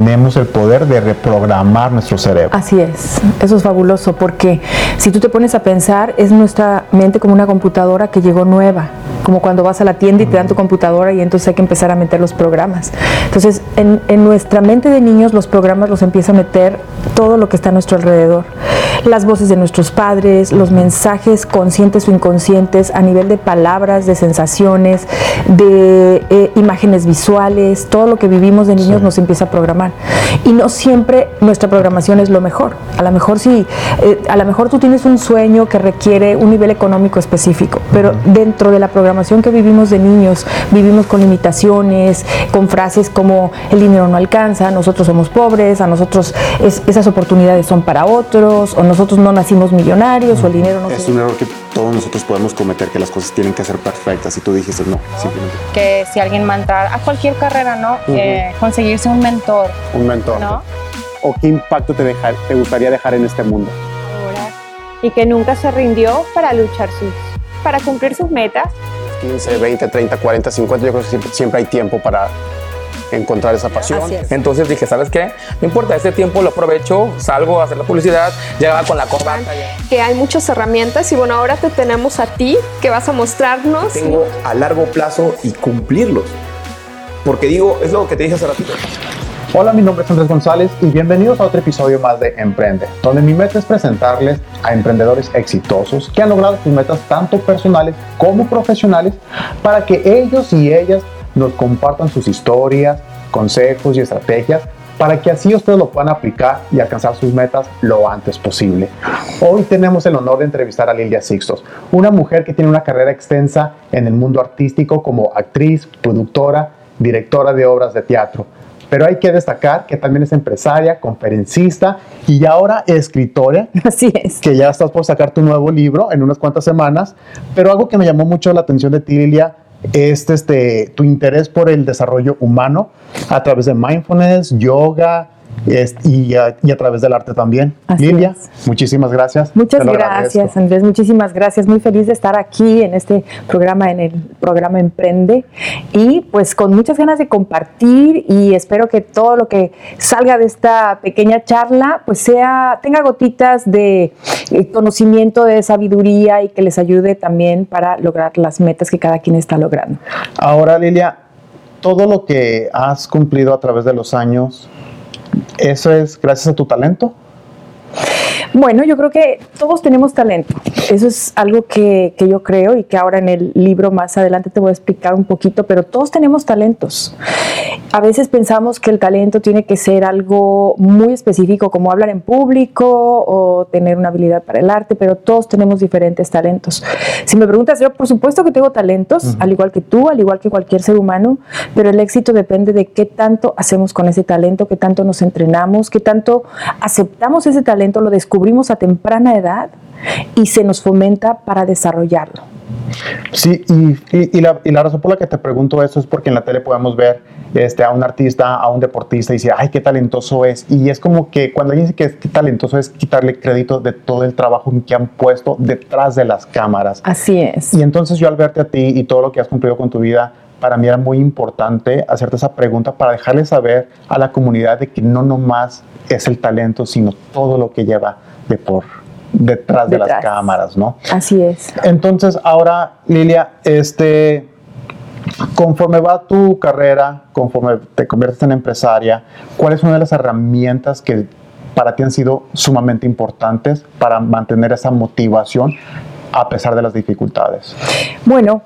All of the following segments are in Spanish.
tenemos el poder de reprogramar nuestro cerebro. Así es, eso es fabuloso porque si tú te pones a pensar, es nuestra mente como una computadora que llegó nueva, como cuando vas a la tienda y te dan tu computadora y entonces hay que empezar a meter los programas. Entonces, en, en nuestra mente de niños los programas los empieza a meter todo lo que está a nuestro alrededor. Las voces de nuestros padres, los mensajes conscientes o inconscientes a nivel de palabras, de sensaciones, de eh, imágenes visuales, todo lo que vivimos de niños nos empieza a programar. Y no siempre nuestra programación es lo mejor. A lo mejor sí, eh, a lo mejor tú tienes un sueño que requiere un nivel económico específico, pero dentro de la programación que vivimos de niños, vivimos con limitaciones, con frases como el dinero no alcanza, nosotros somos pobres, a nosotros es- esas oportunidades son para otros, o nosotros no nacimos millonarios, o el dinero no Es se- un error que todos nosotros podemos cometer, que las cosas tienen que ser perfectas y tú dijiste no, simplemente que si alguien va a entrar a cualquier carrera, ¿no? Eh, conseguirse un mentor, un mentor. ¿no? ¿O qué impacto te, dejar, te gustaría dejar en este mundo? y que nunca se rindió para luchar sus, para cumplir sus metas 15, 20, 30, 40, 50, yo creo que siempre, siempre hay tiempo para encontrar esa pasión. Es. Entonces dije, ¿sabes qué? No importa, este tiempo lo aprovecho, salgo a hacer la publicidad, llegaba con la corbata. que hay muchas herramientas y bueno ahora te tenemos a ti que vas a mostrarnos tengo a largo plazo y cumplirlos. Porque digo, es lo que te dije hace ratito. Hola, mi nombre es Andrés González y bienvenidos a otro episodio más de Emprende, donde mi meta es presentarles a emprendedores exitosos que han logrado sus metas tanto personales como profesionales para que ellos y ellas nos compartan sus historias, consejos y estrategias para que así ustedes lo puedan aplicar y alcanzar sus metas lo antes posible. Hoy tenemos el honor de entrevistar a Lilia Sixtos, una mujer que tiene una carrera extensa en el mundo artístico como actriz, productora, directora de obras de teatro. Pero hay que destacar que también es empresaria, conferencista y ahora escritora, Así es. que ya estás por sacar tu nuevo libro en unas cuantas semanas. Pero algo que me llamó mucho la atención de ti, Lilia, es este, tu interés por el desarrollo humano a través de mindfulness, yoga y, a, y a través del arte también. Así Lilia, es. muchísimas gracias. Muchas gracias, agradezco. Andrés. Muchísimas gracias. Muy feliz de estar aquí en este programa, en el programa Emprende. Y pues con muchas ganas de compartir y espero que todo lo que salga de esta pequeña charla, pues sea, tenga gotitas de eh, conocimiento, de sabiduría y que les ayude también para lograr las metas que cada quien está logrando. Ahora, Lilia, todo lo que has cumplido a través de los años, ¿eso es gracias a tu talento? Bueno, yo creo que todos tenemos talento. Eso es algo que, que yo creo y que ahora en el libro más adelante te voy a explicar un poquito, pero todos tenemos talentos. A veces pensamos que el talento tiene que ser algo muy específico, como hablar en público o tener una habilidad para el arte, pero todos tenemos diferentes talentos. Si me preguntas, yo por supuesto que tengo talentos, al igual que tú, al igual que cualquier ser humano, pero el éxito depende de qué tanto hacemos con ese talento, qué tanto nos entrenamos, qué tanto aceptamos ese talento, lo descubrimos a temprana edad y se nos fomenta para desarrollarlo. Sí, y, y- y la, y la razón por la que te pregunto eso es porque en la tele podemos ver este, a un artista, a un deportista y decir, ay, qué talentoso es. Y es como que cuando alguien dice que es que talentoso es quitarle crédito de todo el trabajo que han puesto detrás de las cámaras. Así es. Y entonces yo al verte a ti y todo lo que has cumplido con tu vida, para mí era muy importante hacerte esa pregunta para dejarle saber a la comunidad de que no nomás es el talento, sino todo lo que lleva de por detrás, de las cámaras, ¿no? Así es. Entonces, ahora, Lilia, este, conforme va tu carrera, conforme te conviertes en empresaria, ¿cuáles son una de las herramientas que para ti han sido sumamente importantes para mantener esa motivación a pesar de las dificultades? Bueno,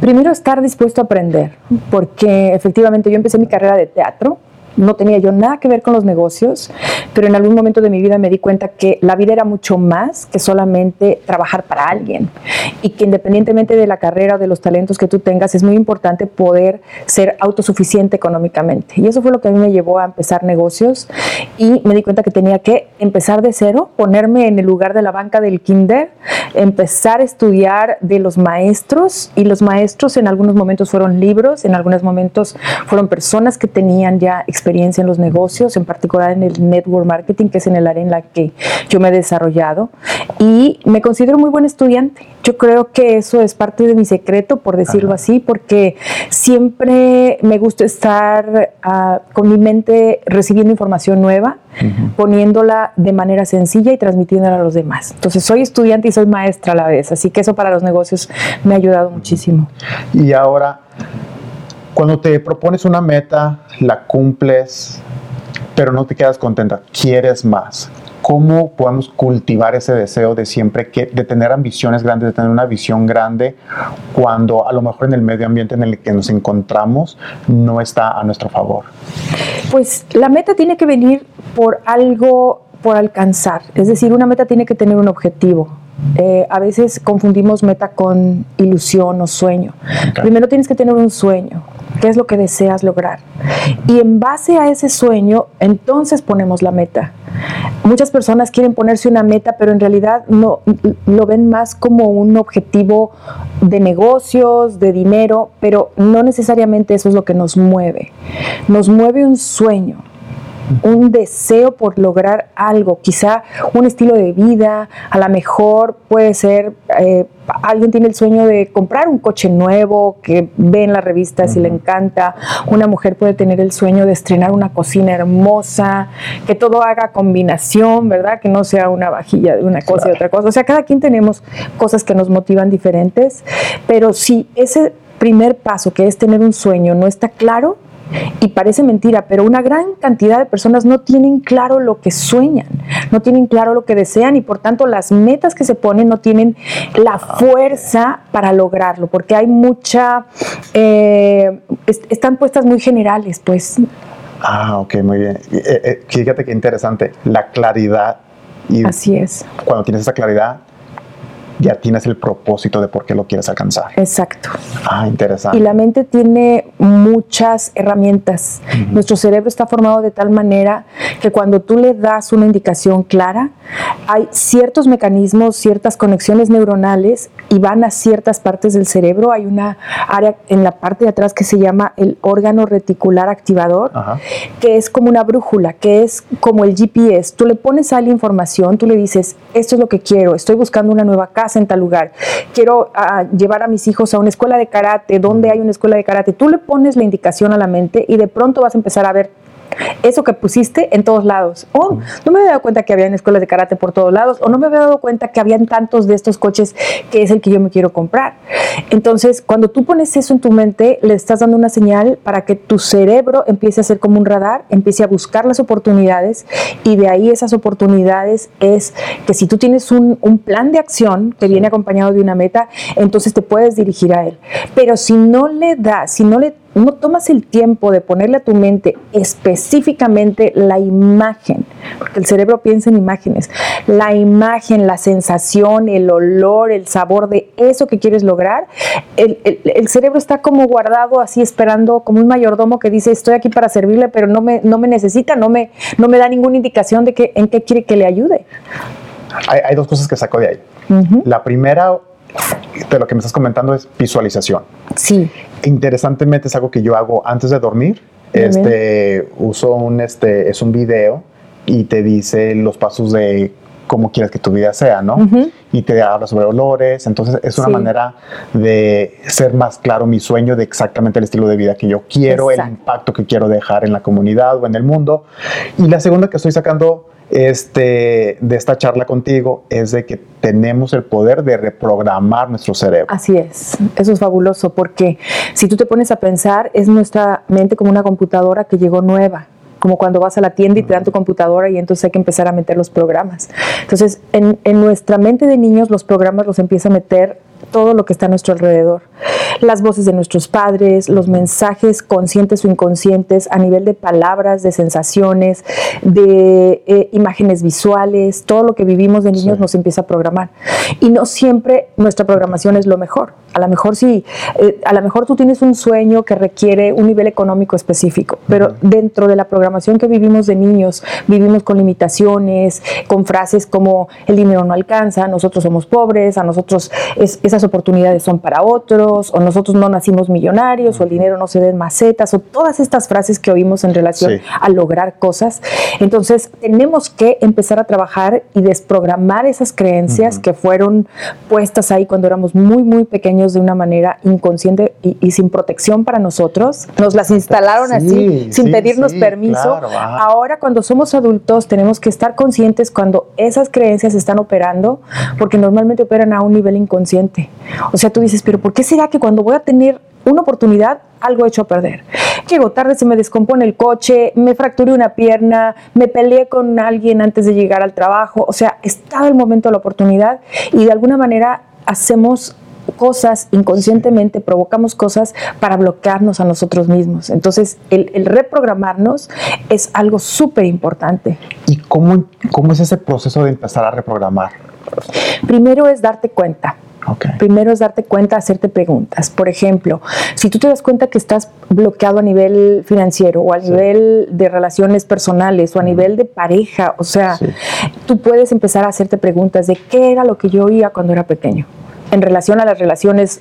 primero estar dispuesto a aprender, porque efectivamente yo empecé mi carrera de teatro, no tenía yo nada que ver con los negocios, pero en algún momento de mi vida me di cuenta que la vida era mucho más que solamente trabajar para alguien. Y que independientemente de la carrera o de los talentos que tú tengas, es muy importante poder ser autosuficiente económicamente. Y eso fue lo que a mí me llevó a empezar negocios. Y me di cuenta que tenía que empezar de cero, ponerme en el lugar de la banca del kinder, empezar a estudiar de los maestros. Y los maestros en algunos momentos fueron libros, en algunos momentos fueron personas que tenían ya experiencia en los negocios, en particular en el network marketing, que es en el área en la que yo me he desarrollado y me considero muy buen estudiante. Yo creo que eso es parte de mi secreto, por decirlo así, porque siempre me gusta estar ah, con mi mente recibiendo información nueva, poniéndola de manera sencilla y transmitiéndola a los demás. Entonces, soy estudiante y soy maestra a la vez, así que eso para los negocios me ha ayudado muchísimo. Y ahora, cuando te propones una meta, la cumples, pero no te quedas contenta, quieres más. ¿Cómo podemos cultivar ese deseo de siempre que, de tener ambiciones grandes, de tener una visión grande, cuando a lo mejor en el medio ambiente en el que nos encontramos no está a nuestro favor? Pues la meta tiene que venir por algo por alcanzar, es decir, una meta tiene que tener un objetivo. Eh, a veces confundimos meta con ilusión o sueño. Primero tienes que tener un sueño, qué es lo que deseas lograr. Y en base a ese sueño, entonces ponemos la meta. Muchas personas quieren ponerse una meta, pero en realidad no lo ven más como un objetivo de negocios, de dinero, pero no necesariamente eso es lo que nos mueve. Nos mueve un sueño un deseo por lograr algo, quizá un estilo de vida, a lo mejor puede ser, eh, alguien tiene el sueño de comprar un coche nuevo que ve en las revistas y le encanta, una mujer puede tener el sueño de estrenar una cocina hermosa, que todo haga combinación, ¿verdad? Que no sea una vajilla de una cosa y otra cosa. O sea, cada quien tenemos cosas que nos motivan diferentes, pero si ese primer paso, que es tener un sueño, no está claro, y parece mentira, pero una gran cantidad de personas no tienen claro lo que sueñan, no tienen claro lo que desean y por tanto las metas que se ponen no tienen la fuerza para lograrlo, porque hay mucha, eh, están puestas muy generales, pues. Ah, ok, muy bien. Eh, eh, fíjate qué interesante, la claridad. Y Así es. Cuando tienes esa claridad, ya tienes el propósito de por qué lo quieres alcanzar. Exacto. Ah, interesante. Y la mente tiene muchas herramientas. Nuestro cerebro está formado de tal manera que cuando tú le das una indicación clara, hay ciertos mecanismos, ciertas conexiones neuronales y van a ciertas partes del cerebro. Hay una área en la parte de atrás que se llama el órgano reticular activador, que es como una brújula, que es como el GPS. Tú le pones a la información, tú le dices, esto es lo que quiero, estoy buscando una nueva casa en tal lugar, quiero ah, llevar a mis hijos a una escuela de karate, ¿dónde hay una escuela de karate? Tú le pones la indicación a la mente y de pronto vas a empezar a ver eso que pusiste en todos lados. O no me había dado cuenta que había escuelas de karate por todos lados, o no me había dado cuenta que habían tantos de estos coches que es el que yo me quiero comprar. Entonces, cuando tú pones eso en tu mente, le estás dando una señal para que tu cerebro empiece a ser como un radar, empiece a buscar las oportunidades y de ahí esas oportunidades es que si tú tienes un, un plan de acción que viene acompañado de una meta, entonces te puedes dirigir a él. Pero si no le das, si no le no tomas el tiempo de ponerle a tu mente específicamente la imagen, porque el cerebro piensa en imágenes, la imagen, la sensación, el olor, el sabor de eso que quieres lograr, el, cerebro está como guardado así esperando como un mayordomo que dice estoy aquí para servirle, pero no me, no me necesita, no me, no me da ninguna indicación de que, en qué quiere que le ayude. Hay, dos cosas que saco de ahí. La primera de lo que me estás comentando es visualización. Sí. Interesantemente es algo que yo hago antes de dormir. Este, uso un, este, es un video y te dice los pasos de cómo quieres que tu vida sea, ¿no? Y te habla sobre olores. Entonces es una manera de ser más claro mi sueño de exactamente el estilo de vida que yo quiero, el impacto que quiero dejar en la comunidad o en el mundo. Y la segunda que estoy sacando este, de esta charla contigo es de que tenemos el poder de reprogramar nuestro cerebro. Así es, eso es fabuloso porque si tú te pones a pensar, es nuestra mente como una computadora que llegó nueva como cuando vas a la tienda y te dan tu computadora y entonces hay que empezar a meter los programas. Entonces, en, en nuestra mente de niños los programas los empieza a meter todo lo que está a nuestro alrededor. Las voces de nuestros padres, los mensajes conscientes o inconscientes a nivel de palabras, de sensaciones, de eh, imágenes visuales, todo lo que vivimos de niños nos empieza a programar. Y no siempre nuestra programación es lo mejor. A lo mejor sí, eh, a lo mejor tú tienes un sueño que requiere un nivel económico específico, pero dentro de la programación que vivimos de niños, vivimos con limitaciones, con frases como el dinero no alcanza, nosotros somos pobres, a nosotros esas oportunidades son para otros, o nosotros no nacimos millonarios o el dinero no se ve en macetas o todas estas frases que oímos en relación Sí. a lograr cosas. Entonces, tenemos que empezar a trabajar y desprogramar esas creencias que fueron puestas ahí cuando éramos muy, muy pequeños de una manera inconsciente y, y sin protección para nosotros. Nos las instalaron Sí, así, sin sí, pedirnos permiso. claro. Ahora, cuando somos adultos, tenemos que estar conscientes cuando esas creencias están operando, porque normalmente operan a un nivel inconsciente. O sea, tú dices, pero ¿por qué será que cuando voy a tener una oportunidad, algo hecho a perder? Llego tarde, se me descompone el coche, me fracturé una pierna, me peleé con alguien antes de llegar al trabajo. O sea, estaba el momento de la oportunidad y de alguna manera hacemos cosas inconscientemente, provocamos cosas para bloquearnos a nosotros mismos. Entonces, el, el reprogramarnos es algo súper importante. ¿Y cómo, cómo es ese proceso de empezar a reprogramar? Primero es darte cuenta. Primero es darte cuenta, hacerte preguntas. Por ejemplo, si tú te das cuenta que estás bloqueado a nivel financiero o a nivel de relaciones personales o a nivel de pareja, o sea, Sí. tú puedes empezar a hacerte preguntas de qué era lo que yo oía cuando era pequeño en relación a las relaciones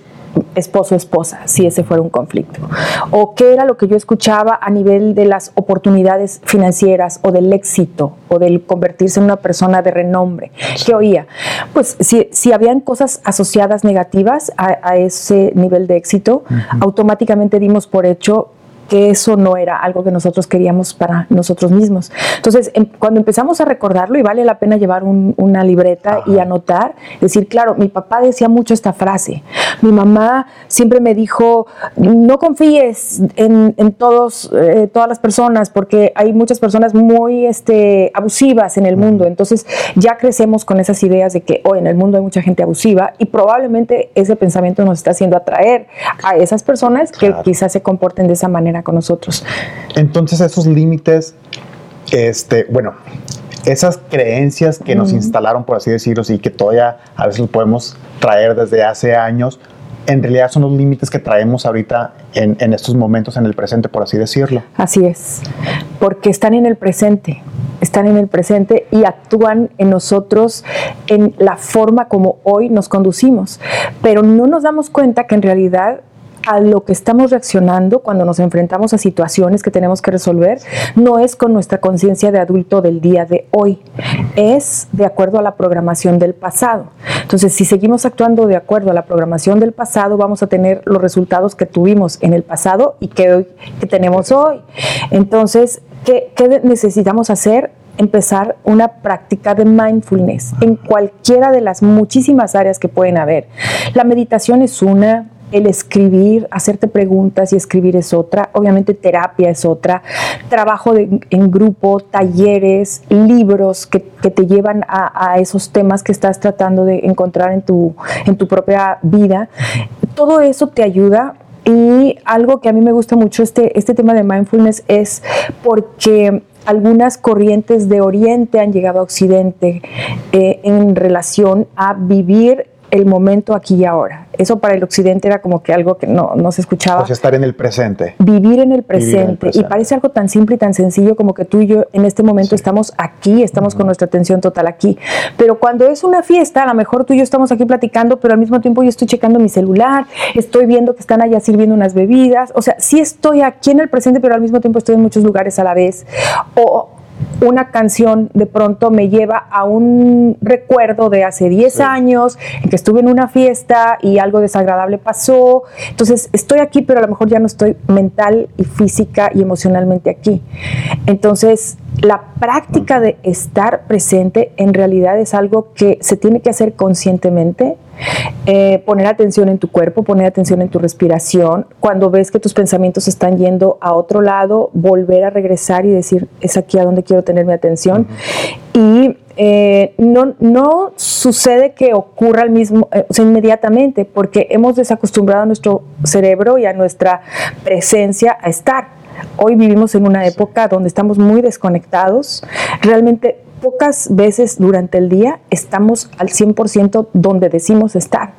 esposo-esposa, si ese fuera un conflicto. O qué era lo que yo escuchaba a nivel de las oportunidades financieras o del éxito o del convertirse en una persona de renombre. ¿Qué oía? Pues si, si habían cosas asociadas negativas a, a ese nivel de éxito, automáticamente dimos por hecho que eso no era algo que nosotros queríamos para nosotros mismos. Entonces, em- cuando empezamos a recordarlo, y vale la pena llevar un- una libreta y anotar, decir, claro, mi papá decía mucho esta frase, mi mamá siempre me dijo, no confíes en, en todos, eh, todas las personas, porque hay muchas personas muy este, abusivas en el mundo, entonces ya crecemos con esas ideas de que hoy en el mundo hay mucha gente abusiva y probablemente ese pensamiento nos está haciendo atraer a esas personas que quizás se comporten de esa manera con nosotros. Entonces esos límites, este, bueno, esas creencias que nos instalaron, por así decirlo, y que todavía a veces podemos traer desde hace años, en realidad son los límites que traemos ahorita en, en estos momentos, en el presente, por así decirlo. Así es, porque están en el presente, están en el presente y actúan en nosotros en la forma como hoy nos conducimos, pero no nos damos cuenta que en realidad a lo que estamos reaccionando cuando nos enfrentamos a situaciones que tenemos que resolver no es con nuestra conciencia de adulto del día de hoy, es de acuerdo a la programación del pasado. Entonces, si seguimos actuando de acuerdo a la programación del pasado, vamos a tener los resultados que tuvimos en el pasado y que, hoy, que tenemos hoy. Entonces, ¿qué, qué necesitamos hacer? empezar una práctica de mindfulness en cualquiera de las muchísimas áreas que pueden haber. La meditación es una, el escribir, hacerte preguntas y escribir es otra, obviamente terapia es otra, trabajo en grupo, talleres, libros que, te llevan a, a esos temas que estás tratando de encontrar en tu, en tu propia vida. Todo eso te ayuda y algo que a mí me gusta mucho este, este tema de mindfulness es porque algunas corrientes de Oriente han llegado a Occidente eh, en relación a vivir el momento aquí y ahora. Eso para el Occidente era como que algo que no, no se escuchaba O sea, estar en el presente. vivir en el Vivir en el presente. presente. Y parece algo tan simple y tan sencillo como que tú y yo en este momento estamos aquí, estamos con nuestra atención total aquí. Pero cuando es una fiesta, a lo mejor tú y yo estamos aquí platicando, pero al mismo tiempo yo estoy checando mi celular, estoy viendo que están allá sirviendo unas bebidas. O sea, sí estoy aquí en el presente, pero al mismo tiempo estoy en muchos lugares a la vez. O una canción de pronto me lleva a un recuerdo de hace 10 años en que estuve en una fiesta y algo desagradable pasó. Entonces estoy aquí, pero a lo mejor ya no estoy mental y física y emocionalmente aquí. Entonces la práctica de estar presente en realidad es algo que se tiene que hacer conscientemente. Eh, poner atención en tu cuerpo, poner atención en tu respiración. Cuando ves que tus pensamientos están yendo a otro lado, volver a regresar y decir, es aquí a donde quiero tener mi atención. Y eh, no, no sucede que ocurra al mismo, eh, o sea, inmediatamente, porque hemos desacostumbrado a nuestro cerebro y a nuestra presencia a estar. Hoy vivimos en una época donde estamos muy desconectados. Realmente pocas veces durante el día estamos al 100% donde decimos estar.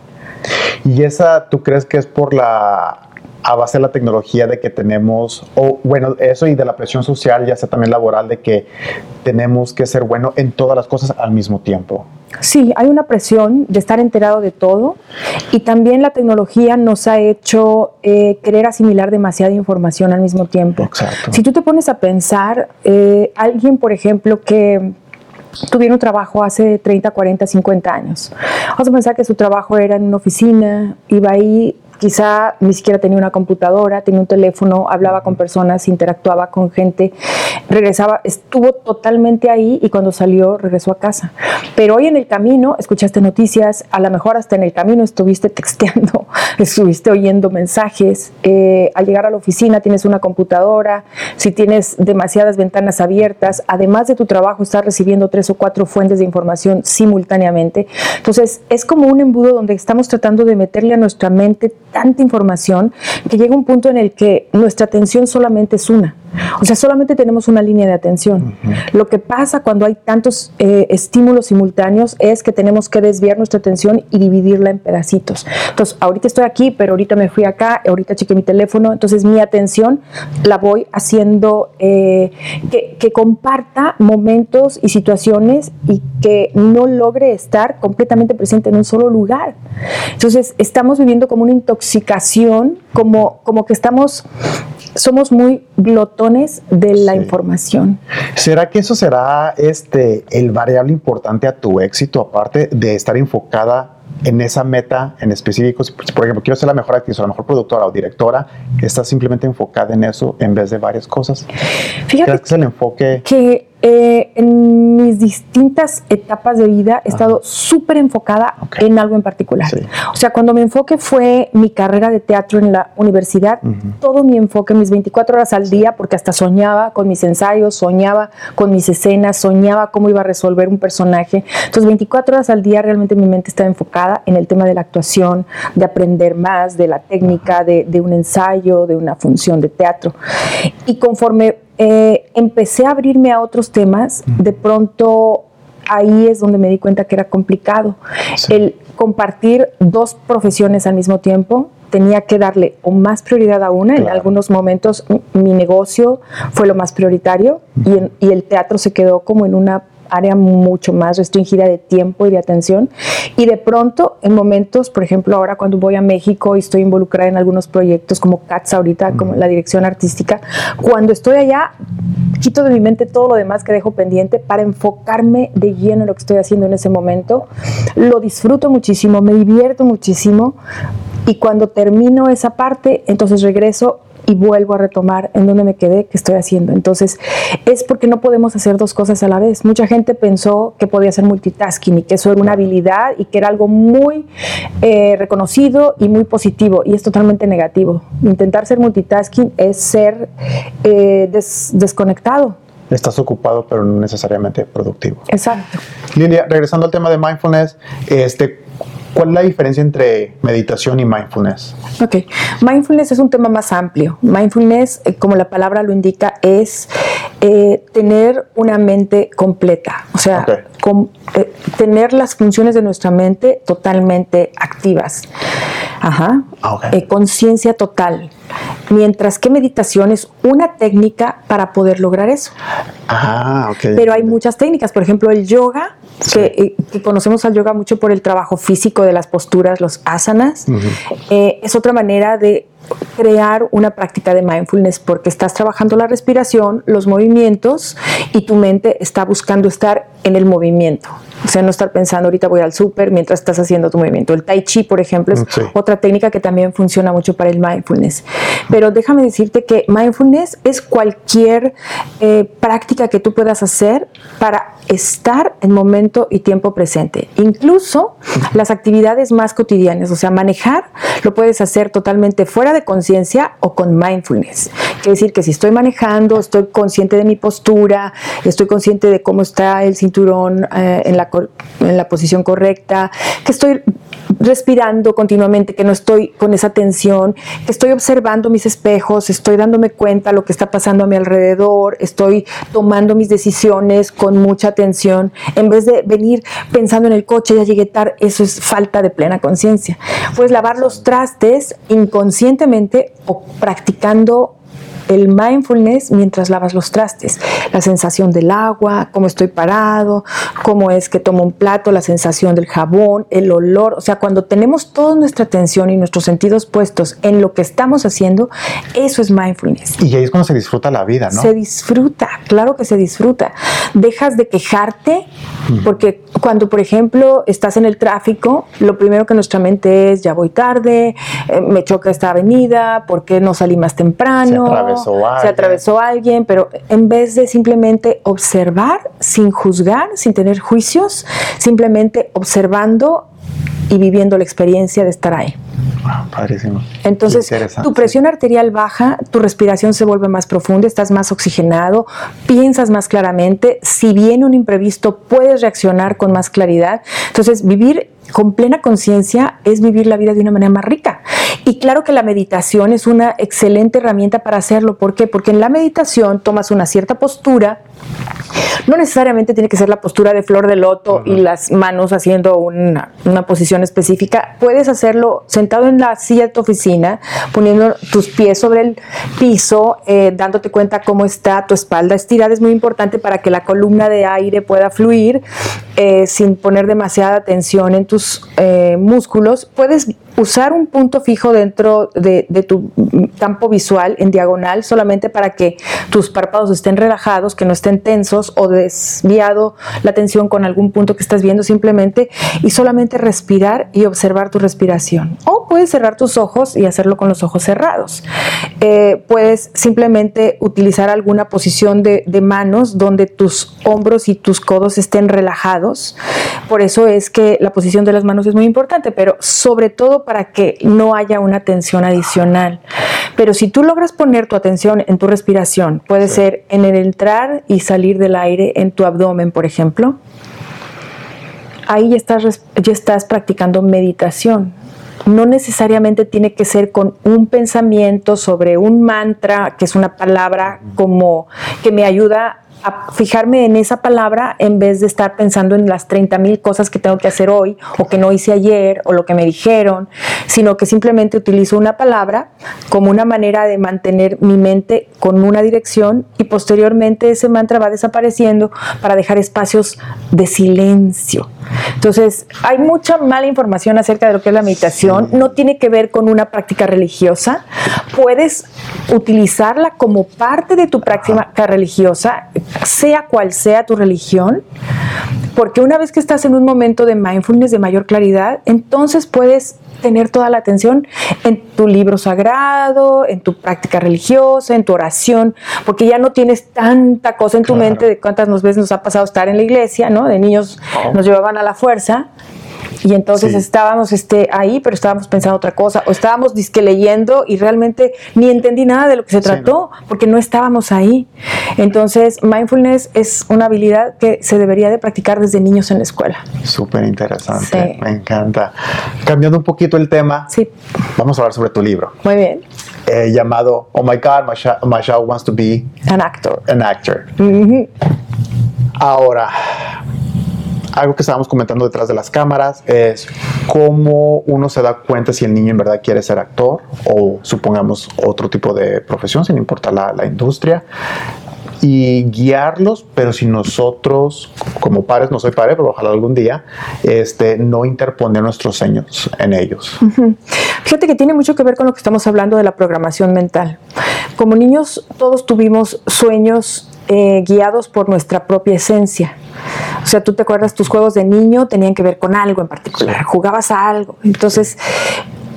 ¿Y esa tú crees que es por la a base de la tecnología de que tenemos, o bueno, eso y de la presión social, ya sea también laboral, de que tenemos que ser bueno en todas las cosas al mismo tiempo. Sí, hay una presión de estar enterado de todo y también la tecnología nos ha hecho eh, querer asimilar demasiada información al mismo tiempo. Exacto. Si tú te pones a pensar, eh, alguien, por ejemplo, que tuviera un trabajo hace 30, 40, 50 años, vamos a pensar que su trabajo era en una oficina, iba ahí quizá ni siquiera tenía una computadora, tenía un teléfono, hablaba con personas, interactuaba con gente, regresaba, estuvo totalmente ahí y cuando salió regresó a casa. Pero hoy en el camino escuchaste noticias, a lo mejor hasta en el camino estuviste texteando, estuviste oyendo mensajes, eh, al llegar a la oficina tienes una computadora, si tienes demasiadas ventanas abiertas, además de tu trabajo estás recibiendo tres o cuatro fuentes de información simultáneamente. Entonces es como un embudo donde estamos tratando de meterle a nuestra mente tanta información que llega un punto en el que nuestra atención solamente es una. O sea, solamente tenemos una línea de atención. Lo que pasa cuando hay tantos eh, estímulos simultáneos es que tenemos que desviar nuestra atención y dividirla en pedacitos. Entonces, ahorita estoy aquí, pero ahorita me fui acá, ahorita chequé mi teléfono. Entonces, mi atención la voy haciendo eh, que, que comparta momentos y situaciones y que no logre estar completamente presente en un solo lugar. Entonces, estamos viviendo como una intoxicación, como, como que estamos somos muy glotones de la información. ¿Será que eso será este, el variable importante a tu éxito, aparte de estar enfocada en esa meta en específico? Si, Por ejemplo, quiero ser la mejor actriz o la mejor productora o directora, ¿estás simplemente enfocada en eso en vez de varias cosas? Fíjate ¿Crees que es el enfoque? que eh, en mis distintas etapas de vida he estado súper enfocada Ok. en algo en particular. Sí. O sea, cuando mi enfoque fue mi carrera de teatro en la universidad, todo mi enfoque, mis 24 horas al día, porque hasta soñaba con mis ensayos, soñaba con mis escenas, soñaba cómo iba a resolver un personaje. Entonces, 24 horas al día realmente mi mente estaba enfocada en el tema de la actuación, de aprender más, de la técnica, de, de un ensayo, de una función de teatro. Y conforme eh, empecé a abrirme a otros temas, de pronto ahí es donde me di cuenta que era complicado. Sí. El compartir dos profesiones al mismo tiempo, tenía que darle o más prioridad a una. En algunos momentos mi negocio fue lo más prioritario y, en- y el teatro se quedó como en una área mucho más restringida de tiempo y de atención. Y de pronto, en momentos, por ejemplo, ahora cuando voy a México y estoy involucrada en algunos proyectos como CATS ahorita, como la dirección artística, cuando estoy allá, quito de mi mente todo lo demás que dejo pendiente para enfocarme de lleno en lo que estoy haciendo en ese momento. Lo disfruto muchísimo, me divierto muchísimo y cuando termino esa parte, entonces regreso y vuelvo a retomar en donde me quedé, que estoy haciendo. Entonces, es porque no podemos hacer dos cosas a la vez. Mucha gente pensó que podía hacer multitasking y que eso era una habilidad y que era algo muy eh, reconocido y muy positivo, y es totalmente negativo. Intentar ser multitasking es ser eh, des- desconectado. Estás ocupado, pero no necesariamente productivo. Exacto. Lilia, regresando al tema de mindfulness, este, ¿cuál es la diferencia entre meditación y mindfulness? Ok, mindfulness es un tema más amplio. Mindfulness, eh, como la palabra lo indica, es eh, tener una mente completa, o sea. Com- eh, tener las funciones de nuestra mente totalmente activas. Ajá. Ah. Eh, conciencia total. Mientras que meditación es una técnica para poder lograr eso. Ah, ok. Pero hay muchas técnicas, por ejemplo, el yoga, que, eh, que conocemos al yoga mucho por el trabajo físico de las posturas, los asanas, eh, es otra manera de crear una práctica de mindfulness porque estás trabajando la respiración, los movimientos y tu mente está buscando estar en el movimiento. O sea, no estar pensando ahorita voy al súper mientras estás haciendo tu movimiento. El tai chi, por ejemplo, es Sí. otra técnica que también funciona mucho para el mindfulness. Pero déjame decirte que mindfulness es cualquier eh, práctica que tú puedas hacer para estar en momento y tiempo presente. Incluso las actividades más cotidianas, o sea, manejar lo puedes hacer totalmente fuera de conciencia o con mindfulness. Quiere decir que si estoy manejando, estoy consciente de mi postura, estoy consciente de cómo está el cinturón eh, en, la, en la posición correcta, que estoy respirando continuamente, que no estoy con esa tensión, que estoy observando mis espejos, estoy dándome cuenta de lo que está pasando a mi alrededor, estoy tomando mis decisiones con mucha atención, en vez de venir pensando en el coche, ya llegué tarde, eso es falta de plena conciencia. Puedes lavar los trastes inconscientemente o practicando el mindfulness mientras lavas los trastes, la sensación del agua, cómo estoy parado, cómo es que tomo un plato, la sensación del jabón, el olor, o sea, cuando tenemos toda nuestra atención y nuestros sentidos puestos en lo que estamos haciendo, eso es mindfulness. Y ahí es cuando se disfruta la vida, ¿no? Se disfruta, claro que se disfruta. Dejas de quejarte, porque cuando, por ejemplo, estás en el tráfico, lo primero que nuestra mente es, ya voy tarde, eh, me choca esta avenida, ¿por qué no salí más temprano? Se atravesó se alguien. atravesó alguien, pero en vez de simplemente observar sin juzgar, sin tener juicios, simplemente observando y viviendo la experiencia de estar ahí. Ah, padrísimo. Entonces, tu presión arterial baja, tu respiración se vuelve más profunda, estás más oxigenado, piensas más claramente. Si viene un imprevisto, puedes reaccionar con más claridad. Entonces, vivir con plena conciencia es vivir la vida de una manera más rica. Y claro que la meditación es una excelente herramienta para hacerlo. ¿Por qué? Porque en la meditación tomas una cierta postura. No necesariamente tiene que ser la postura de flor de loto y las manos haciendo una, una posición específica. Puedes hacerlo sentado en la silla de tu oficina, poniendo tus pies sobre el piso, eh, dándote cuenta cómo está tu espalda estirada. Es muy importante para que la columna de aire pueda fluir eh, sin poner demasiada tensión en eh, músculos. Puedes usar un punto fijo dentro de, tu campo visual en diagonal solamente para que tus párpados estén relajados, que no estén tensos o desviado la tensión con algún punto que estás viendo simplemente y solamente respirar y observar tu respiración. O puedes cerrar tus ojos y hacerlo con los ojos cerrados. Eh, puedes simplemente utilizar alguna posición de, de manos donde tus hombros y tus codos estén relajados. Por eso es que la posición de las manos es muy importante, pero sobre todo para que no haya una tensión adicional. Pero si tú logras poner tu atención en tu respiración, puede ser en el entrar y salir del aire en tu abdomen, por ejemplo, ahí ya estás, ya estás practicando meditación. No necesariamente tiene que ser con un pensamiento sobre un mantra, que es una palabra como que me ayuda a fijarme en esa palabra en vez de estar pensando en las 30 mil cosas que tengo que hacer hoy o que no hice ayer o lo que me dijeron, sino que simplemente utilizo una palabra como una manera de mantener mi mente con una dirección y posteriormente ese mantra va desapareciendo para dejar espacios de silencio. Entonces, hay mucha mala información acerca de lo que es la meditación. No tiene que ver con una práctica religiosa. Puedes utilizarla como parte de tu práctica religiosa, sea cual sea tu religión, porque una vez que estás en un momento de mindfulness, de mayor claridad, entonces puedes tener toda la atención en tu libro sagrado, en tu práctica religiosa, en tu oración, porque ya no tienes tanta cosa en tu Claro. mente de cuántas veces nos ha pasado estar en la iglesia, ¿no? De niños nos llevaban a la fuerza y entonces Sí. estábamos este, ahí, pero estábamos pensando otra cosa, o estábamos disque leyendo y realmente ni entendí nada de lo que se Sí, trató, porque no estábamos ahí. Entonces, mindfulness es una habilidad que se debería de practicar desde niños en la escuela. Súper interesante. Sí. Me encanta. Cambiando un poquito el tema, Sí, vamos a hablar sobre tu libro muy bien. eh, llamado Oh My God, my child, my child wants to be An actor. an actor. Ahora, algo que estábamos comentando detrás de las cámaras es cómo uno se da cuenta si el niño en verdad quiere ser actor o supongamos otro tipo de profesión, sin importar la, la industria, y guiarlos, pero si nosotros, como padres, no soy padre, pero ojalá algún día, este, no interponer nuestros sueños en ellos. Fíjate que tiene mucho que ver con lo que estamos hablando de la programación mental. Como niños, todos tuvimos sueños eh, guiados por nuestra propia esencia. O sea, tú te acuerdas, tus juegos de niño tenían que ver con algo en particular, jugabas a algo. Entonces,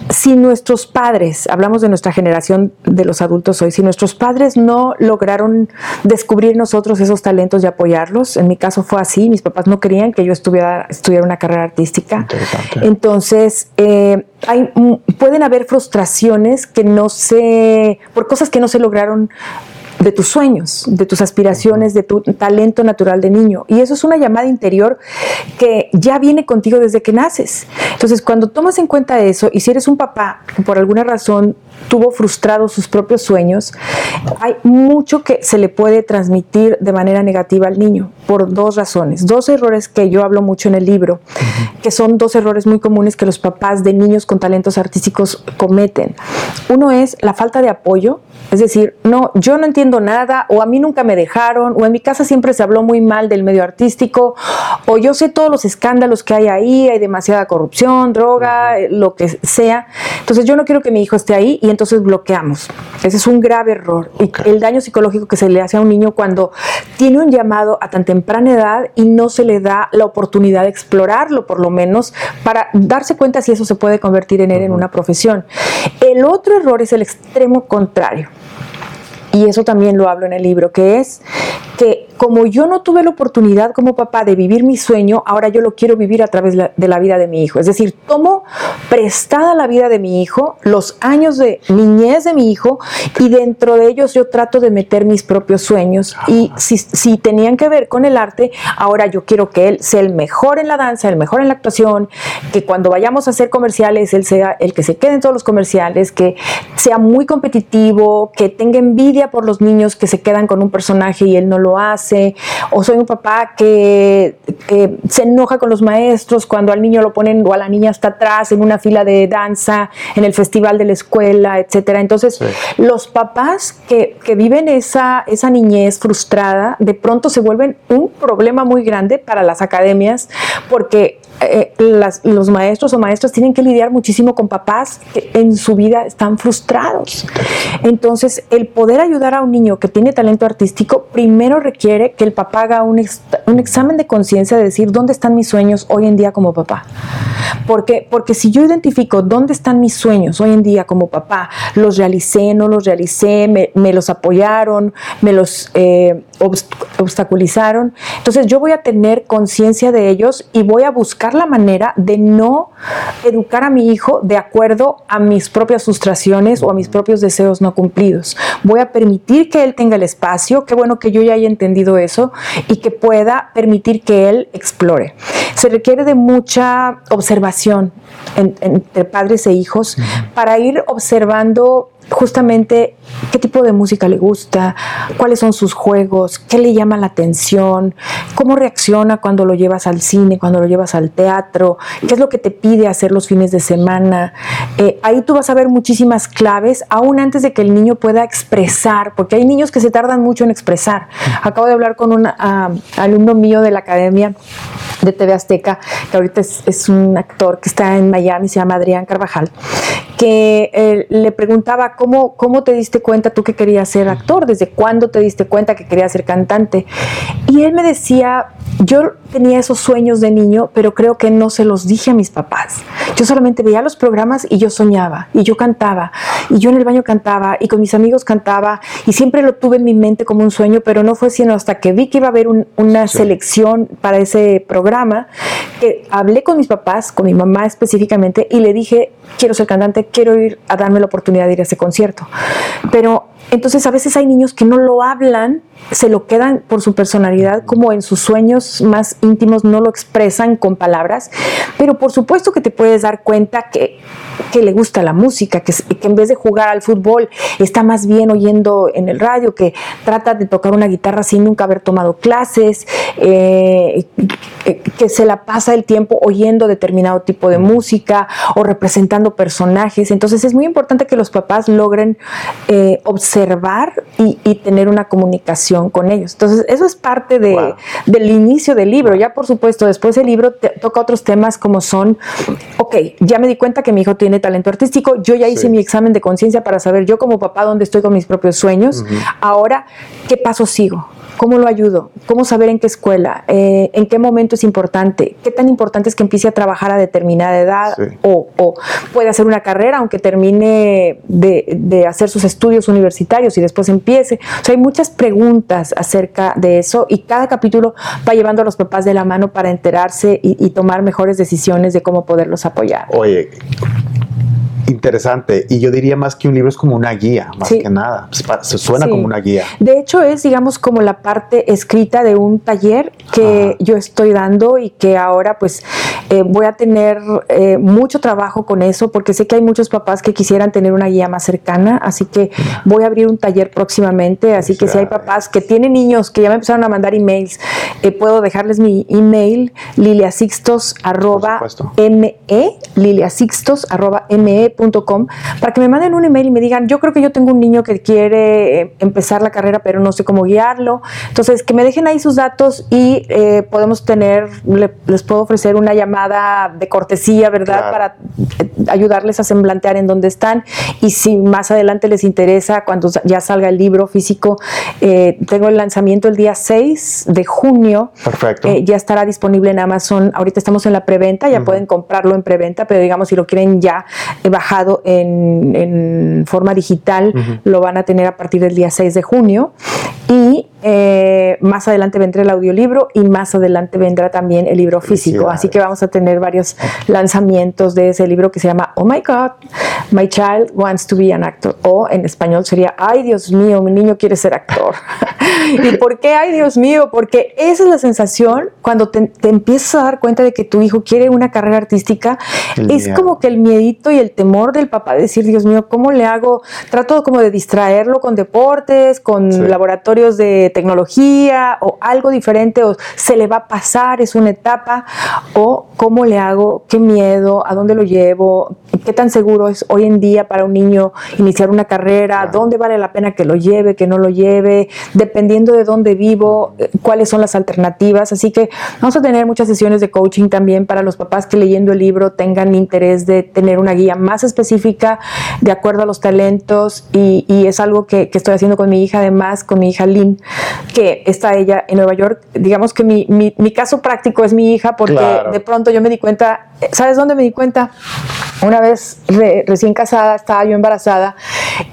si nuestros padres, hablamos de nuestra generación de los adultos hoy, si nuestros padres no lograron descubrir nosotros esos talentos y apoyarlos, en mi caso fue así, mis papás no querían que yo estuviera, estudiara una carrera artística. Entonces, eh, hay, mm, pueden haber frustraciones que no se, por cosas que no se lograron de tus sueños, de tus aspiraciones, de tu talento natural de niño. Y eso es una llamada interior que ya viene contigo desde que naces. Entonces, cuando tomas en cuenta eso, y si eres un papá que por alguna razón tuvo frustrados sus propios sueños, hay mucho que se le puede transmitir de manera negativa al niño por dos razones. Dos errores que yo hablo mucho en el libro, que son dos errores muy comunes que los papás de niños con talentos artísticos cometen. Uno es la falta de apoyo, es decir, no, yo no entiendo nada, o a mí nunca me dejaron, o en mi casa siempre se habló muy mal del medio artístico, o yo sé todos los escándalos que hay ahí, hay demasiada corrupción, droga, lo que sea. Entonces yo no quiero que mi hijo esté ahí y entonces bloqueamos. Ese es un grave error. Y el daño psicológico que se le hace a un niño cuando tiene un llamado a tan temprana edad y no se le da la oportunidad de explorarlo, por lo menos, para darse cuenta si eso se puede convertir en él en una profesión. El otro error es el extremo contrario. Y eso también lo hablo en el libro, que es que como yo no tuve la oportunidad como papá de vivir mi sueño, ahora yo lo quiero vivir a través de la vida de mi hijo. Es decir, tomo prestada la vida de mi hijo, los años de niñez de mi hijo, y dentro de ellos yo trato de meter mis propios sueños. Y si, si tenían que ver con el arte, ahora yo quiero que él sea el mejor en la danza, el mejor en la actuación, que cuando vayamos a hacer comerciales, él sea el que se quede en todos los comerciales, que sea muy competitivo, que tenga envidia por los niños que se quedan con un personaje y él no lo hace, o soy un papá que, se enoja con los maestros cuando al niño lo ponen o a la niña está atrás en una fila de danza, en el festival de la escuela, etcétera. Entonces, los papás que, que viven esa, esa niñez frustrada, de pronto se vuelven un problema muy grande para las academias, porque eh, los maestros o maestras tienen que lidiar muchísimo con papás que en su vida están frustrados. Entonces, el poder ayudar a un niño que tiene talento artístico, primero requiere que el papá haga un, un examen de conciencia de decir dónde están mis sueños hoy en día como papá. Porque, porque si yo identifico dónde están mis sueños hoy en día como papá, los realicé, no los realicé, me, los apoyaron, me los eh, obstaculizaron, entonces yo voy a tener conciencia de ellos y voy a buscar la manera de no educar a mi hijo de acuerdo a mis propias frustraciones o a mis propios deseos no cumplidos. Voy a permitir que él tenga el espacio, qué bueno que yo ya haya entendido eso y que pueda permitir que él explore. Se requiere de mucha observación entre padres e hijos para ir observando justamente qué tipo de música le gusta, cuáles son sus juegos, qué le llama la atención, cómo reacciona cuando lo llevas al cine, cuando lo llevas al teatro, qué es lo que te pide hacer los fines de semana. Eh, ahí tú vas a ver muchísimas claves, aún antes de que el niño pueda expresar, porque hay niños que se tardan mucho en expresar. Acabo de hablar con un alumno mío de la academia de TV Azteca, que ahorita es, un actor que está en Miami, se llama Adrián Carvajal, que eh, le preguntaba cómo, cómo te diste cuenta tú que querías ser actor, desde cuándo te diste cuenta que querías ser cantante. Y él me decía, yo tenía esos sueños de niño, pero creo que no se los dije a mis papás. Yo solamente veía los programas y yo soñaba, y yo cantaba, y yo en el baño cantaba, y con mis amigos cantaba, y siempre lo tuve en mi mente como un sueño, pero no fue sino hasta que vi que iba a haber una selección para ese programa, que hablé con mis papás, con mi mamá específicamente, y le dije, quiero ser cantante, quiero ir a darme la oportunidad de ir a ese concierto. Pero entonces a veces hay niños que no lo hablan, se lo quedan por su personalidad, como en sus sueños más íntimos no lo expresan con palabras, pero por supuesto que te puedes dar cuenta que, que le gusta la música, que, que, en vez de jugar al fútbol está más bien oyendo en el radio, que trata de tocar una guitarra sin nunca haber tomado clases, eh, que se la pasa el tiempo oyendo determinado tipo de música o representando personajes. Entonces es muy importante que los papás logren eh, observar y, tener una comunicación con ellos. Entonces eso es parte de, del inicio del libro. Ya por supuesto, después el libro toca otros temas como son, ok, ya me di cuenta que mi hijo tiene talento artístico, yo ya hice mi examen de conciencia para saber yo como papá dónde estoy con mis propios sueños. Ahora, ¿qué paso sigo? ¿Cómo lo ayudo? ¿Cómo saber en qué escuela? Eh, ¿En qué momento es importante? ¿Qué tan importante es que empiece a trabajar a determinada edad? O, puede hacer una carrera aunque termine de, hacer sus estudios universitarios y después empiece. O sea, hay muchas preguntas acerca de eso y cada capítulo va llevando a los papás de la mano para enterarse y, y tomar mejores decisiones de cómo poderlos apoyar. Oye, Interesante. Y yo diría más que un libro es como una guía, más Sí. que nada. Se suena Sí. como una guía. De hecho, es, digamos, como la parte escrita de un taller que Ajá. yo estoy dando y que ahora, pues, eh, voy a tener eh, mucho trabajo con eso porque sé que hay muchos papás que quisieran tener una guía más cercana, así que voy a abrir un taller próximamente. Así que si hay papás que tienen niños que ya me empezaron a mandar emails, eh, puedo dejarles mi email liliasixtos arroba me liliasixtos arroba para que me manden un email y me digan yo creo que yo tengo un niño que quiere eh, empezar la carrera pero no sé cómo guiarlo entonces que me dejen ahí sus datos y eh, podemos tener le- les puedo ofrecer una llamada de cortesía verdad Claro. para eh, ayudarles a semblantear en dónde están y si más adelante les interesa cuando ya salga el libro físico eh, tengo el lanzamiento el día 6 de junio Perfecto. eh, ya estará disponible en Amazon. Ahorita estamos en la preventa, ya pueden comprarlo en preventa, pero digamos, si lo quieren ya eh, bajado en, en forma digital, lo van a tener a partir del día 6 de junio. Y eh, más adelante vendrá el audiolibro y más adelante vendrá también el libro físico. Así que vamos a tener varios lanzamientos de ese libro que se llama Oh My God, My Child Wants to Be an Actor. O en español sería Ay Dios mío, mi niño quiere ser actor. ¿Y por qué? Ay Dios mío, porque esa es la sensación cuando te, te empiezas a dar cuenta de que tu hijo quiere una carrera artística. El es miedo. como que el miedito y el temor del papá de decir, Dios mío, ¿cómo le hago? Trato como de distraerlo con deportes, con Sí. laboratorios de tecnología o algo diferente, o se le va a pasar, es una etapa, o cómo le hago, qué miedo, a dónde lo llevo, qué tan seguro es hoy en día para un niño iniciar una carrera, dónde vale la pena que lo lleve, que no lo lleve, dependiendo de dónde vivo, eh, cuáles son las alternativas. Así que vamos a tener muchas sesiones de coaching también para los papás que leyendo el libro tengan interés de tener una guía más específica de acuerdo a los talentos y, y es algo que, que estoy haciendo con mi hija, además con mi hija Lynn, que está ella en Nueva York. Digamos que mi, mi- mi caso práctico es mi hija porque Claro. de pronto yo me di cuenta, ¿sabes dónde me di cuenta? Una vez re- recién casada, estaba yo embarazada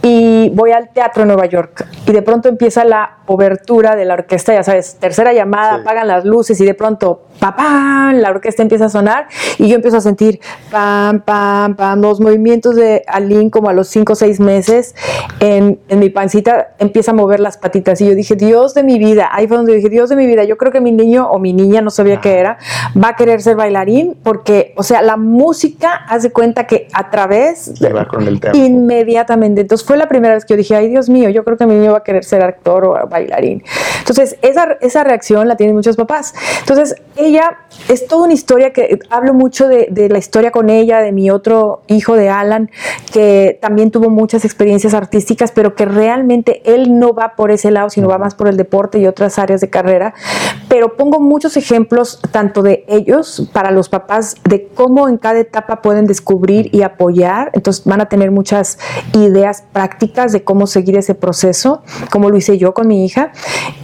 y voy al teatro en Nueva York y de pronto empieza la obertura de la orquesta, ya sabes, tercera llamada, Sí. apagan las luces y de pronto, papá, la orquesta empieza a sonar y yo empiezo a sentir pam, pam, pam, los movimientos de Aline como a los 5 o 6 meses en, en mi pancita empieza a mover las patitas y yo dije, Dios de mi vida, ahí fue donde dije, Dios de mi vida, yo creo que mi niño o mi niña, no sabía qué era, va a querer ser bailarín porque, o sea, la música hace cuenta que a través va con el tema. inmediatamente. Entonces fue la primera vez que yo dije, ay Dios mío, yo creo que mi niño va a querer ser actor o bailarín. Entonces esa, esa reacción la tienen muchos papás. Entonces ella es toda una historia que hablo mucho de, de la historia con ella, de mi otro hijo de Alan, que también tuvo muchas experiencias artísticas, pero que realmente él no va por ese lado, sino va más por el deporte y otras áreas de carrera. Pero pongo muchos ejemplos, tanto de ellos, para los papás, de cómo en cada etapa pueden descubrir y apoyar. Entonces van a tener muchas ideas prácticas de cómo seguir ese proceso, como lo hice yo con mi hija,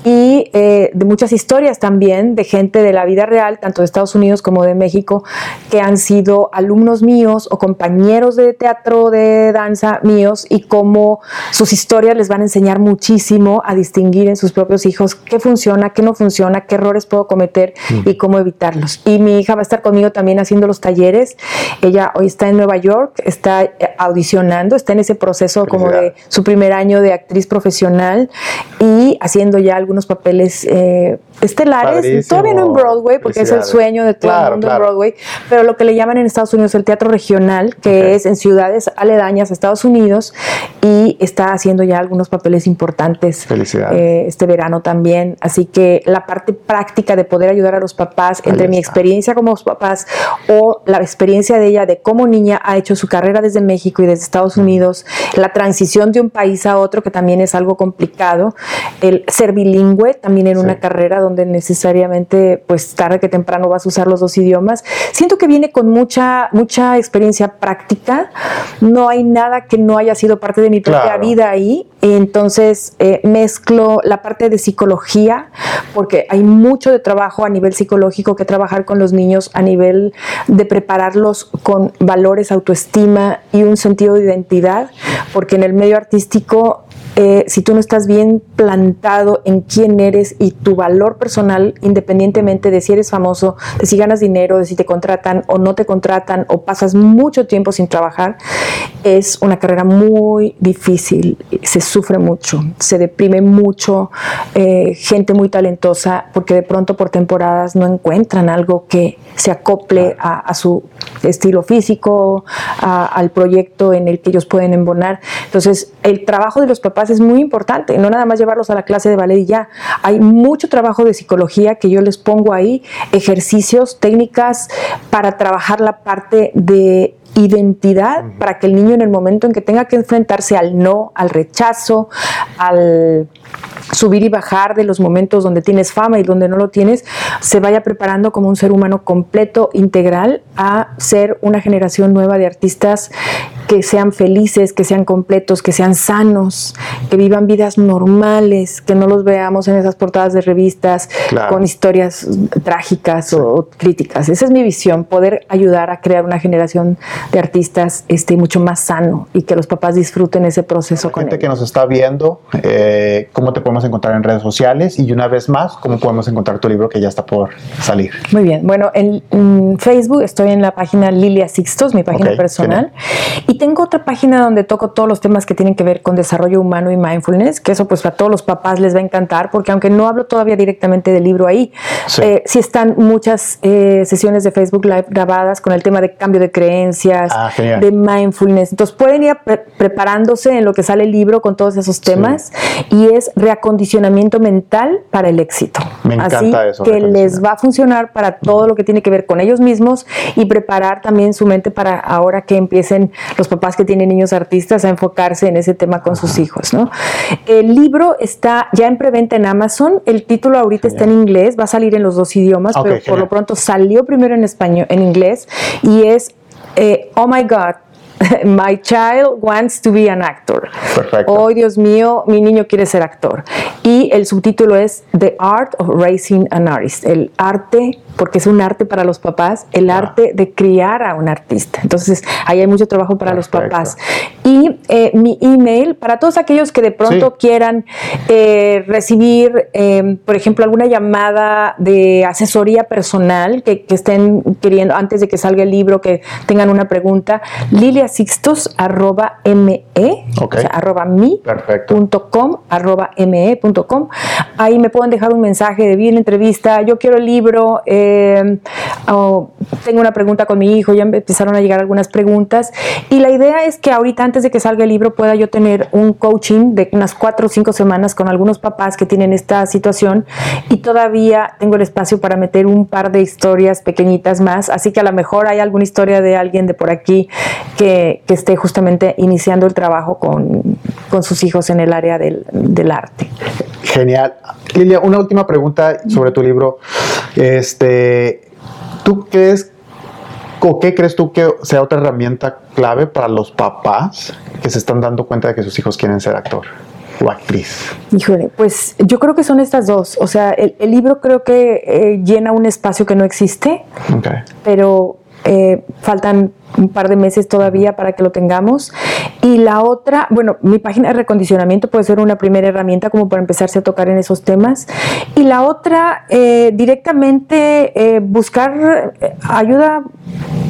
y eh, de muchas historias también de gente de la vida real, tanto de Estados Unidos como de México, que han sido alumnos míos o compañeros de teatro, de danza míos, y cómo sus historias les van a enseñar muchísimo a distinguir en sus propios hijos qué funciona, qué no funciona, qué errores puedo cometer y cómo evitarlos. Y mi hija va a estar conmigo también haciendo los talleres. Ella hoy está en Nueva York, está audicionando, está en ese proceso como de su primer año de actriz profesional y haciendo ya algunos papeles eh, estelares. Padrísimo. Todavía no en Broadway, porque es el sueño de todo Claro, el mundo claro. en Broadway, pero lo que le llaman en Estados Unidos el teatro regional, que es en ciudades aledañas a Estados Unidos y está haciendo ya algunos papeles importantes eh, este verano también. Así que la parte práctica de poder ayudar a los papás, Ahí entre mi está. experiencia como papás o la experiencia de ella de cómo niña ha hecho su carrera desde México y desde Estados Unidos, la transición de un país a otro, que también es algo complicado, el ser bilingüe también en Sí. una carrera donde necesariamente, pues tarde que temprano vas a usar los dos idiomas. Siento que viene con mucha, mucha experiencia práctica. No hay nada que no haya sido parte de mi propia Claro. vida ahí. Entonces eh, mezclo la parte de psicología, porque hay mucho de trabajo a nivel psicológico que trabajar con los niños a nivel de prepararlos con valores, autoestima y un sentido de identidad, porque en el medio artístico eh, si tú no estás bien plantado en quién eres y tu valor personal, independientemente de si eres famoso, de si ganas dinero, de si te contratan o no te contratan o pasas mucho tiempo sin trabajar, es una carrera muy difícil, se sufre mucho, se deprime mucho, eh, gente muy talentosa porque de pronto por temporadas no encuentran algo que se acople a, a su estilo físico, a- al proyecto en el que ellos pueden embonar. Entonces, el trabajo de los papás es muy importante, no nada más llevarlos a la clase de ballet y ya. Hay mucho trabajo de psicología que yo les pongo ahí, ejercicios, técnicas para trabajar la parte de identidad para que el niño en el momento en que tenga que enfrentarse al no, al rechazo, al subir y bajar de los momentos donde tienes fama y donde no lo tienes, se vaya preparando como un ser humano completo, integral, a ser una generación nueva de artistas que sean felices, que sean completos, que sean sanos, que vivan vidas normales, que no los veamos en esas portadas de revistas Claro. con historias trágicas o, o críticas. Esa es mi visión, poder ayudar a crear una generación de artistas este, mucho más sano y que los papás disfruten ese proceso con Gente ellos. que nos está viendo, eh, ¿cómo te podemos encontrar en redes sociales? Y una vez más, ¿cómo podemos encontrar tu libro que ya está por salir? Muy bien, bueno, en, en Facebook estoy en la página Lilia Sixtos, mi página Ok, personal, y tengo otra página donde toco todos los temas que tienen que ver con desarrollo humano y mindfulness, que eso pues a todos los papás les va a encantar, porque aunque no hablo todavía directamente del libro ahí, Sí. eh, sí están muchas eh, sesiones de Facebook Live grabadas con el tema de cambio de creencias, Ah, genial. de mindfulness. Entonces pueden ir pre- preparándose en lo que sale el libro con todos esos temas y es reacondicionamiento mental para el éxito. Me encanta Así eso, que les va a funcionar para todo lo que tiene que ver con ellos mismos y preparar también su mente para ahora que empiecen los papás que tienen niños artistas a enfocarse en ese tema con sus hijos. ¿no? El libro está ya en preventa en Amazon. El título ahorita está en inglés, va a salir en los dos idiomas, pero por lo pronto salió primero en español, en inglés y es eh, Oh My God. My child wants to be an actor. Perfecto. Oh, Dios mío, mi niño quiere ser actor. Y el subtítulo es The Art of Raising an Artist. El arte, porque es un arte para los papás, el arte de criar a un artista. Entonces, ahí hay mucho trabajo para los papás. Y eh, mi email, para todos aquellos que de pronto Sí. quieran eh, recibir, eh, por ejemplo, alguna llamada de asesoría personal que, que estén queriendo, antes de que salga el libro, que tengan una pregunta, liliasixtos arroba me, Ok. o sea, arroba mi punto com, arroba me.com. Ahí me pueden dejar un mensaje de vi la entrevista, yo quiero el libro, eh, o tengo una pregunta con mi hijo, ya empezaron a llegar algunas preguntas. Y la idea es que ahorita, antes de que salga el libro, pueda yo tener un coaching de unas cuatro o cinco semanas con algunos papás que tienen esta situación y todavía tengo el espacio para meter un par de historias pequeñitas más. Así que a lo mejor hay alguna historia de alguien de por aquí que, que esté justamente iniciando el trabajo con, con sus hijos en el área del, del arte. Genial. Lilia, una última pregunta sobre tu libro. Este, ¿Tú crees o qué crees tú que sea otra herramienta clave para los papás que se están dando cuenta de que sus hijos quieren ser actor o actriz? Híjole, pues yo creo que son estas dos. O sea, el, el libro creo que eh, llena un espacio que no existe, Ok. pero eh, faltan un par de meses todavía para que lo tengamos. Y la otra, bueno, mi página de recondicionamiento puede ser una primera herramienta como para empezarse a tocar en esos temas. Y la otra, eh, directamente eh, buscar eh, ayuda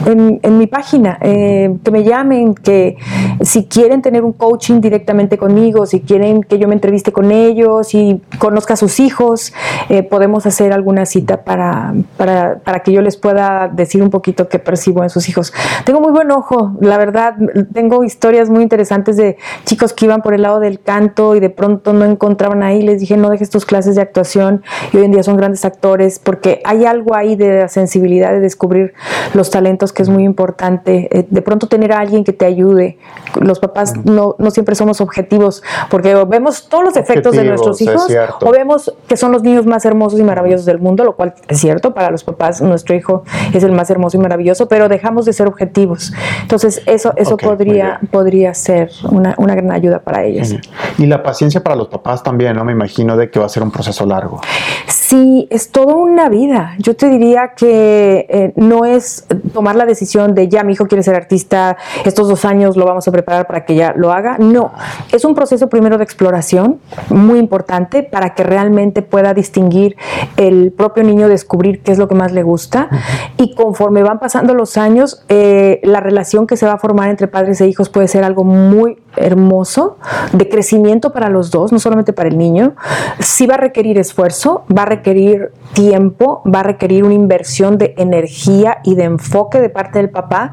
en, en mi página, eh, que me llamen, que si quieren tener un coaching directamente conmigo, si quieren que yo me entreviste con ellos, si conozca a sus hijos, eh, podemos hacer alguna cita para, para, para que yo les pueda decir un poquito qué percibo en sus hijos. Tengo muy buen ojo, la verdad, tengo historias muy interesantes de chicos que iban por el lado del canto y de pronto no encontraban ahí, les dije no dejes tus clases de actuación y hoy en día son grandes actores porque hay algo ahí de la sensibilidad de descubrir los talentos que es muy importante, Eh, de pronto tener a alguien que te ayude. Los papás no, no siempre somos objetivos porque vemos todos los defectos de nuestros es hijos o vemos que son los niños más hermosos y maravillosos del mundo, lo cual es cierto para los papás, nuestro hijo es el más hermoso y maravilloso, pero dejamos de ser objetivos. Entonces eso, eso podría, podría ser una, una gran ayuda para ellos. Y la paciencia para los papás también, ¿no? Me imagino de que va a ser un proceso largo. Sí, es toda una vida. Yo te diría que eh, no es tomar la la decisión de ya mi hijo quiere ser artista, estos dos años lo vamos a preparar para que ya lo haga. No, es un proceso primero de exploración muy importante para que realmente pueda distinguir el propio niño, descubrir qué es lo que más le gusta y conforme van pasando los años, eh, la relación que se va a formar entre padres e hijos puede ser algo muy hermoso de crecimiento para los dos, no solamente para el niño. Sí va a requerir esfuerzo, va a requerir tiempo, va a requerir una inversión de energía y de enfoque de parte del papá.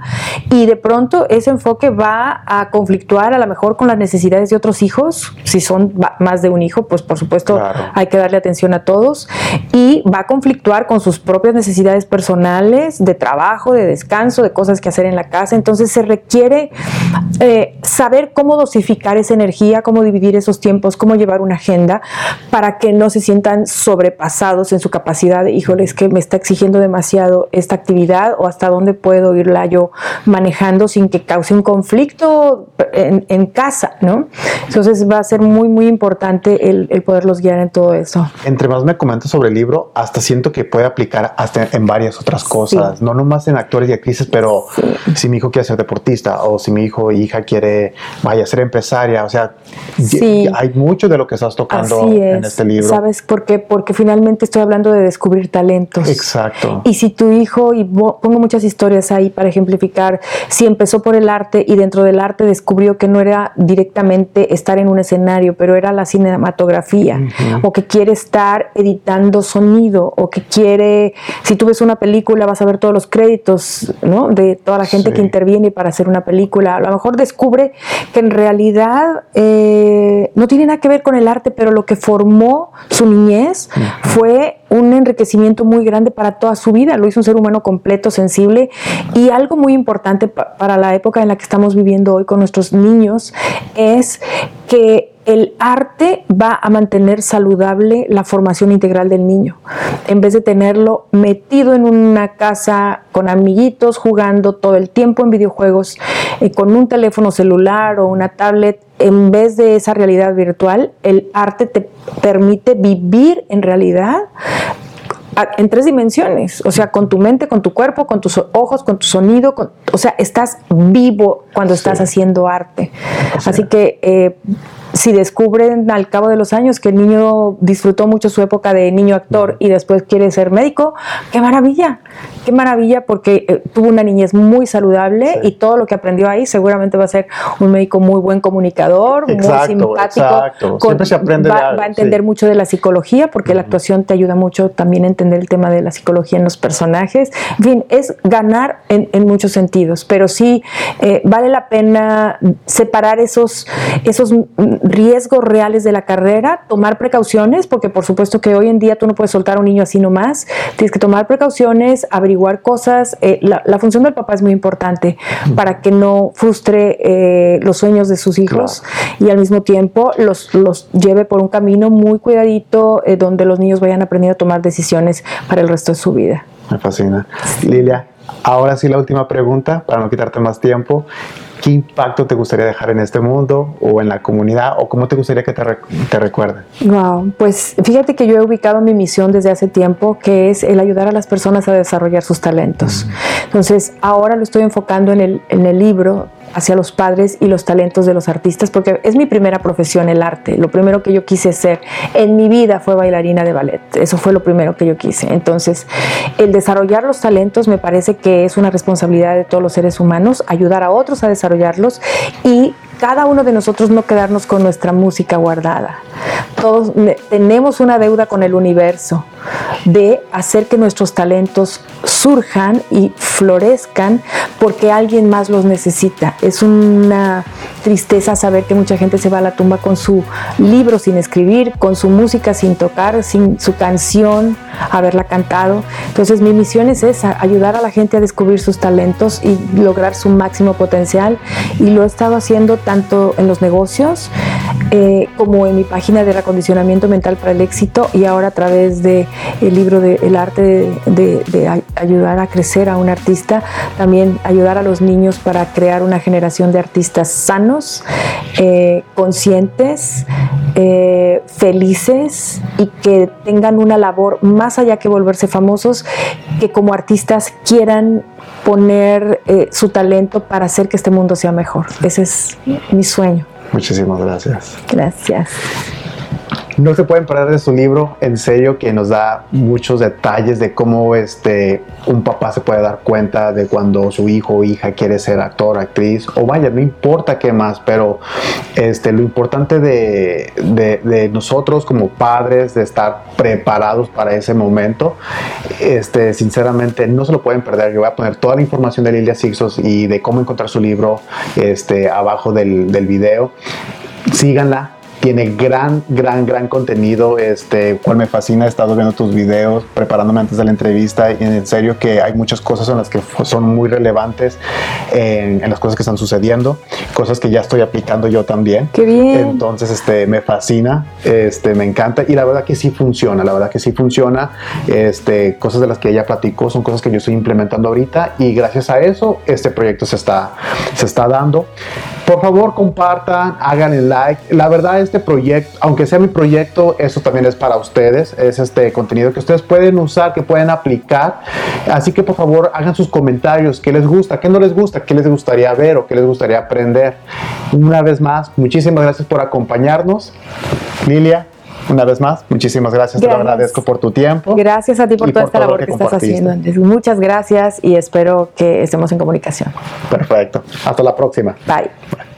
Y de pronto ese enfoque va a conflictuar a lo mejor con las necesidades de otros hijos, si son más de un hijo, pues por supuesto hay que darle atención a todos. Y va a conflictuar con sus propias necesidades personales de trabajo, de descanso, de cosas que hacer en la casa, entonces se requiere eh, saber cómo dosificar esa energía, cómo dividir esos tiempos, cómo llevar una agenda para que no se sientan sobrepasados en su capacidad híjole, es que me está exigiendo demasiado esta actividad o hasta dónde puedo irla yo manejando sin que cause un conflicto en, casa, ¿no? Entonces va a ser muy, muy importante el, poderlos guiar en todo eso. Entre más me comentas sobre el libro, hasta siento que puede aplicar hasta en varias otras cosas, no nomás en actores y actrices, pero si mi hijo quiere ser deportista o si mi hijo o hija quiere, vaya, ser empresaria, o sea, hay mucho de lo que estás tocando en este libro. ¿Sabes por qué? Porque finalmente estoy hablando de descubrir talentos. Exacto. Y si tu hijo, y pongo muchas historias ahí para ejemplificar, si empezó por el arte y dentro del arte descubrió que no era directamente estar en un escenario, pero era la cinematografía, o que quiere estar editando sonido, o que quiere, si tú ves una película vas a ver todos los créditos, ¿no? De toda la gente que interviene para hacer una película. A lo mejor descubre que en realidad eh, no tiene nada que ver con el arte, pero lo que formó su niñez fue un enriquecimiento muy grande para toda su vida. Lo hizo un ser humano completo, sensible y algo muy importante para la época en la que estamos viviendo hoy con nuestros niños es que el arte va a mantener saludable la formación integral del niño, en vez de tenerlo metido en una casa con amiguitos, jugando todo el tiempo en videojuegos, eh, con un teléfono celular o una tablet, en vez de esa realidad virtual, el arte te permite vivir en realidad en tres dimensiones, o sea, con tu mente, con tu cuerpo, con tus ojos, con tu sonido, o sea, estás vivo cuando estás haciendo arte. Así que eh, si descubren al cabo de los años que el niño disfrutó mucho su época de niño actor y después quiere ser médico, qué maravilla, qué maravilla porque eh, tuvo una niñez muy saludable y todo lo que aprendió ahí seguramente va a ser un médico muy buen comunicador, muy simpático. Exacto. Siempre se aprende va, va a entender mucho de la psicología porque la actuación te ayuda mucho también a entender el tema de la psicología en los personajes. En fin, es ganar en, muchos sentidos, pero sí eh, vale la pena separar esos, esos riesgos reales de la carrera, tomar precauciones, porque por supuesto que hoy en día tú no puedes soltar a un niño así nomás, tienes que tomar precauciones, averiguar cosas. Eh, la, función del papá es muy importante para que no frustre eh, los sueños de sus hijos y al mismo tiempo los, los lleve por un camino muy cuidadito eh, donde los niños vayan aprendiendo a tomar decisiones para el resto de su vida. Me fascina. Lilia, ahora sí la última pregunta, para no quitarte más tiempo. ¿Qué impacto te gustaría dejar en este mundo o en la comunidad o cómo te gustaría que te, te recuerden? Wow, pues fíjate que yo he ubicado mi misión desde hace tiempo, que es el ayudar a las personas a desarrollar sus talentos. Entonces, ahora lo estoy enfocando en el, en el libro hacia los padres y los talentos de los artistas, porque es mi primera profesión el arte. Lo primero que yo quise ser en mi vida fue bailarina de ballet. Eso fue lo primero que yo quise. Entonces, el desarrollar los talentos me parece que es una responsabilidad de todos los seres humanos, ayudar a otros a desarrollarlos y cada uno de nosotros no quedarnos con nuestra música guardada. Todos tenemos una deuda con el universo de hacer que nuestros talentos surjan y florezcan porque alguien más los necesita. Es una tristeza saber que mucha gente se va a la tumba con su libro sin escribir, con su música sin tocar, sin su canción, haberla cantado. Entonces mi misión es esa, ayudar a la gente a descubrir sus talentos y lograr su máximo potencial. Y lo he estado haciendo tanto en los negocios eh, como en mi página de recondicionamiento mental para el éxito y ahora a través del el libro de El arte de, ayudar a crecer a un artista, también ayudar a los niños para crear una generación de artistas sanos, eh, conscientes, eh, felices y que tengan una labor más allá que volverse famosos, que como artistas quieran poner eh, su talento para hacer que este mundo sea mejor. Ese es mi sueño. Muchísimas gracias. Gracias. No se pueden perder de su libro, en serio, que nos da muchos detalles de cómo este, un papá se puede dar cuenta de cuando su hijo o hija quiere ser actor, actriz, o vaya, no importa qué más, pero este, lo importante de, de- nosotros como padres, de estar preparados para ese momento, este, sinceramente no se lo pueden perder. Yo voy a poner toda la información de Lilia Sixos y de cómo encontrar su libro este, abajo del, del video síganla. Tiene gran, gran, gran contenido, este, cual me fascina. He estado viendo tus videos, preparándome antes de la entrevista y en serio que hay muchas cosas en las que son muy relevantes en, en las cosas que están sucediendo, cosas que ya estoy aplicando yo también. Qué bien. Entonces, este, me fascina, este, me encanta y la verdad que sí funciona, la verdad que sí funciona. Este, cosas de las que ella platicó son cosas que yo estoy implementando ahorita y gracias a eso este proyecto se está, se está dando. Por favor, compartan, hagan el like. La verdad, este proyecto, aunque sea mi proyecto, eso también es para ustedes. Es este contenido que ustedes pueden usar, que pueden aplicar. Así que por favor, hagan sus comentarios. ¿Qué les gusta? ¿Qué no les gusta? ¿Qué les gustaría ver o qué les gustaría aprender? Una vez más, muchísimas gracias por acompañarnos. Lilia, una vez más, muchísimas gracias. Te lo agradezco por tu tiempo. Gracias a ti por toda por esta labor que que, estás haciendo. Andrés. Muchas gracias y espero que estemos en comunicación. Perfecto. Hasta la próxima. Bye.